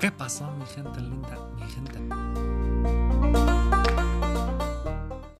¿Qué pasó, mi gente linda? Mi gente.